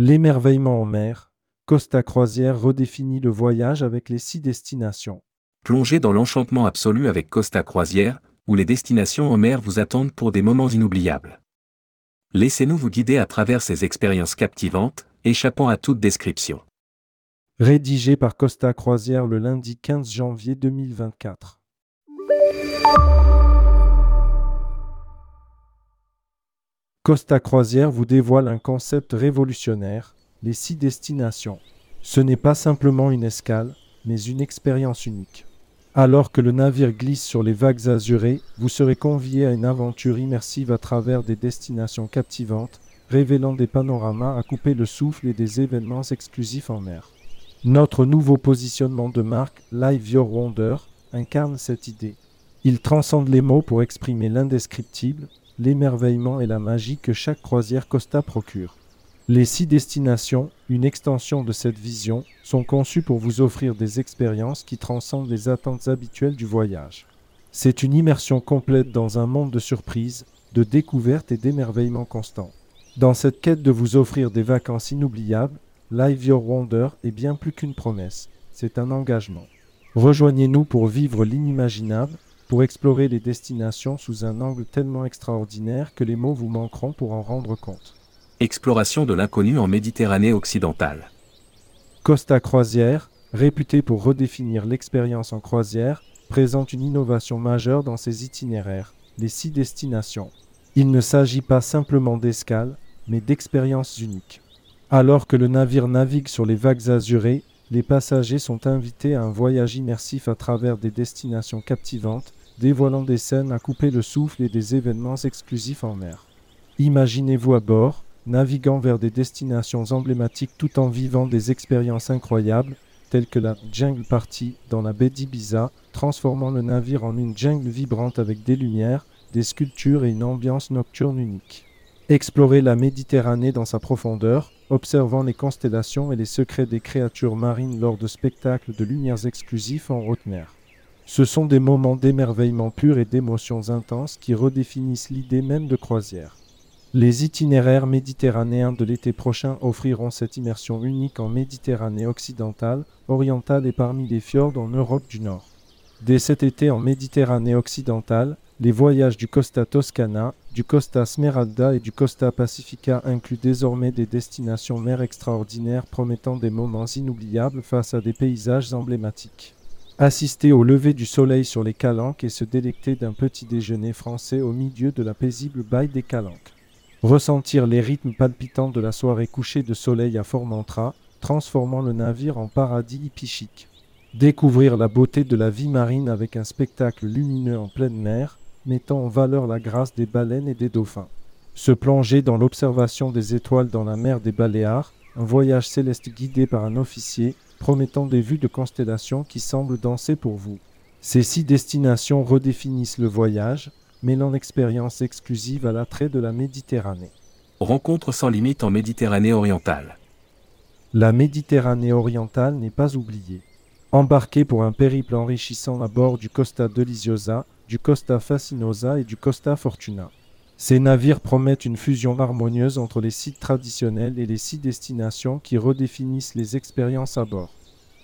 L'émerveillement en mer, Costa Croisière redéfinit le voyage avec les six destinations. Plongez dans l'enchantement absolu avec Costa Croisière, où les destinations en mer vous attendent pour des moments inoubliables. Laissez-nous vous guider à travers ces expériences captivantes, échappant à toute description. Rédigé par Costa Croisière le lundi 15 janvier 2024. Costa Croisière vous dévoile un concept révolutionnaire, les six destinations. Ce n'est pas simplement une escale, mais une expérience unique. Alors que le navire glisse sur les vagues azurées, vous serez convié à une aventure immersive à travers des destinations captivantes, révélant des panoramas à couper le souffle et des événements exclusifs en mer. Notre nouveau positionnement de marque, Live Your Wonder, incarne cette idée. Il transcende les mots pour exprimer l'indescriptible, l'émerveillement et la magie que chaque croisière Costa procure. Les six destinations, une extension de cette vision, sont conçues pour vous offrir des expériences qui transcendent les attentes habituelles du voyage. C'est une immersion complète dans un monde de surprises, de découvertes et d'émerveillements constants. Dans cette quête de vous offrir des vacances inoubliables, Live Your Wonder est bien plus qu'une promesse, c'est un engagement. Rejoignez-nous pour vivre l'inimaginable, pour explorer les destinations sous un angle tellement extraordinaire que les mots vous manqueront pour en rendre compte. Exploration de l'inconnu en Méditerranée occidentale. Costa Croisière, réputé pour redéfinir l'expérience en croisière, présente une innovation majeure dans ses itinéraires, les six destinations. Il ne s'agit pas simplement d'escales, mais d'expériences uniques. Alors que le navire navigue sur les vagues azurées, les passagers sont invités à un voyage immersif à travers des destinations captivantes, dévoilant des scènes à couper le souffle et des événements exclusifs en mer. Imaginez-vous à bord, naviguant vers des destinations emblématiques tout en vivant des expériences incroyables, telles que la Jungle Party dans la baie d'Ibiza, transformant le navire en une jungle vibrante avec des lumières, des sculptures et une ambiance nocturne unique. Explorez la Méditerranée dans sa profondeur, observant les constellations et les secrets des créatures marines lors de spectacles de lumières exclusifs en haute mer. Ce sont des moments d'émerveillement pur et d'émotions intenses qui redéfinissent l'idée même de croisière. Les itinéraires méditerranéens de l'été prochain offriront cette immersion unique en Méditerranée occidentale, orientale et parmi les fjords en Europe du Nord. Dès cet été en Méditerranée occidentale, les voyages du Costa Toscana, du Costa Smeralda et du Costa Pacifica incluent désormais des destinations mer extraordinaires promettant des moments inoubliables face à des paysages emblématiques. Assister au lever du soleil sur les calanques et se délecter d'un petit déjeuner français au milieu de la paisible baille des calanques ressentir les rythmes palpitants de la soirée couchée de soleil à Formentera, transformant le navire en paradis hippichique. Découvrir la beauté de la vie marine avec un spectacle lumineux en pleine mer, mettant en valeur la grâce des baleines et des dauphins. Se plonger dans l'observation des étoiles dans la mer des Baléares, un voyage céleste guidé par un officier, promettant des vues de constellations qui semblent danser pour vous. Ces six destinations redéfinissent le voyage, mêlant l'expérience exclusive à l'attrait de la Méditerranée. Rencontre sans limite en Méditerranée orientale. La Méditerranée orientale n'est pas oubliée. Embarquez pour un périple enrichissant à bord du Costa Deliciosa, du Costa Fascinosa et du Costa Fortuna. Ces navires promettent une fusion harmonieuse entre les sites traditionnels et les six destinations qui redéfinissent les expériences à bord.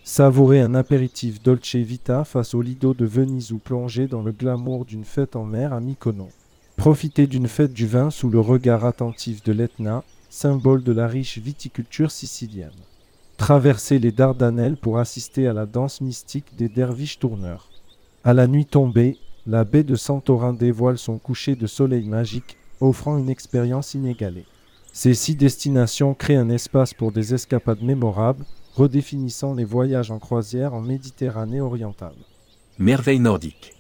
Savourez un apéritif Dolce Vita face au Lido de Venise ou plongez dans le glamour d'une fête en mer à Mykonos. Profitez d'une fête du vin sous le regard attentif de l'Etna, symbole de la riche viticulture sicilienne. Traversez les Dardanelles pour assister à la danse mystique des derviches tourneurs. À la nuit tombée, la baie de Santorin dévoile son coucher de soleil magique, offrant une expérience inégalée. Ces six destinations créent un espace pour des escapades mémorables, redéfinissant les voyages en croisière en Méditerranée orientale. Merveille nordique.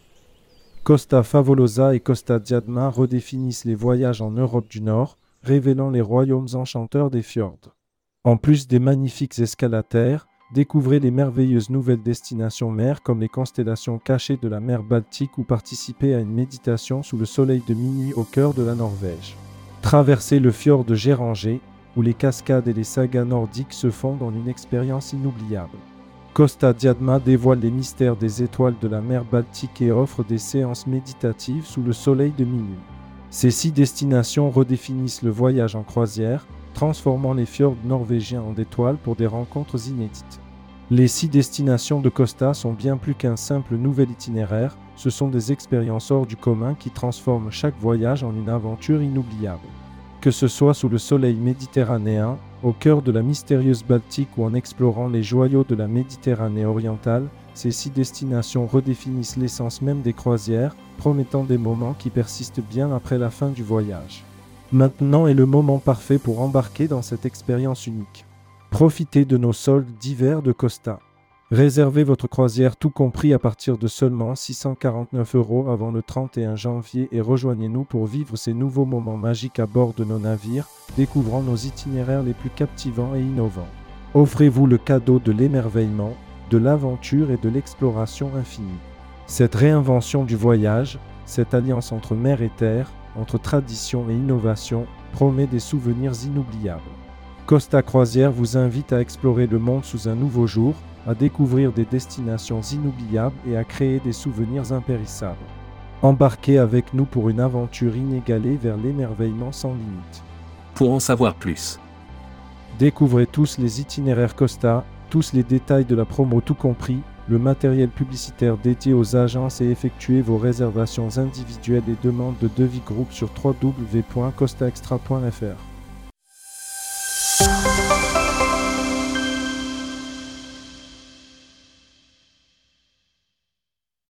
Costa Favolosa et Costa Diadma redéfinissent les voyages en Europe du Nord, révélant les royaumes enchanteurs des fjords. En plus des magnifiques escalataires, découvrez les merveilleuses nouvelles destinations mer comme les constellations cachées de la mer Baltique ou participez à une méditation sous le soleil de minuit au cœur de la Norvège. Traversez le fjord de Géranger, où les cascades et les sagas nordiques se fondent en une expérience inoubliable. Costa Diadma dévoile les mystères des étoiles de la mer Baltique et offre des séances méditatives sous le soleil de minuit. Ces six destinations redéfinissent le voyage en croisière, transformant les fjords norvégiens en étoiles pour des rencontres inédites. Les six destinations de Costa sont bien plus qu'un simple nouvel itinéraire, ce sont des expériences hors du commun qui transforment chaque voyage en une aventure inoubliable. Que ce soit sous le soleil méditerranéen, au cœur de la mystérieuse Baltique ou en explorant les joyaux de la Méditerranée orientale, ces six destinations redéfinissent l'essence même des croisières, promettant des moments qui persistent bien après la fin du voyage. Maintenant est le moment parfait pour embarquer dans cette expérience unique. Profitez de nos soldes d'hiver de Costa. Réservez votre croisière tout compris à partir de seulement 649 euros avant le 31 janvier et rejoignez-nous pour vivre ces nouveaux moments magiques à bord de nos navires, découvrant nos itinéraires les plus captivants et innovants. Offrez-vous le cadeau de l'émerveillement, de l'aventure et de l'exploration infinie. Cette réinvention du voyage, cette alliance entre mer et terre, entre tradition et innovation, promet des souvenirs inoubliables. Costa Croisière vous invite à explorer le monde sous un nouveau jour, à découvrir des destinations inoubliables et à créer des souvenirs impérissables. Embarquez avec nous pour une aventure inégalée vers l'émerveillement sans limite. Pour en savoir plus, Découvrez tous les itinéraires Costa, tous les détails de la promo tout compris, le matériel publicitaire dédié aux agences et effectuez vos réservations individuelles et demandes de devis groupe sur www.costaextra.fr.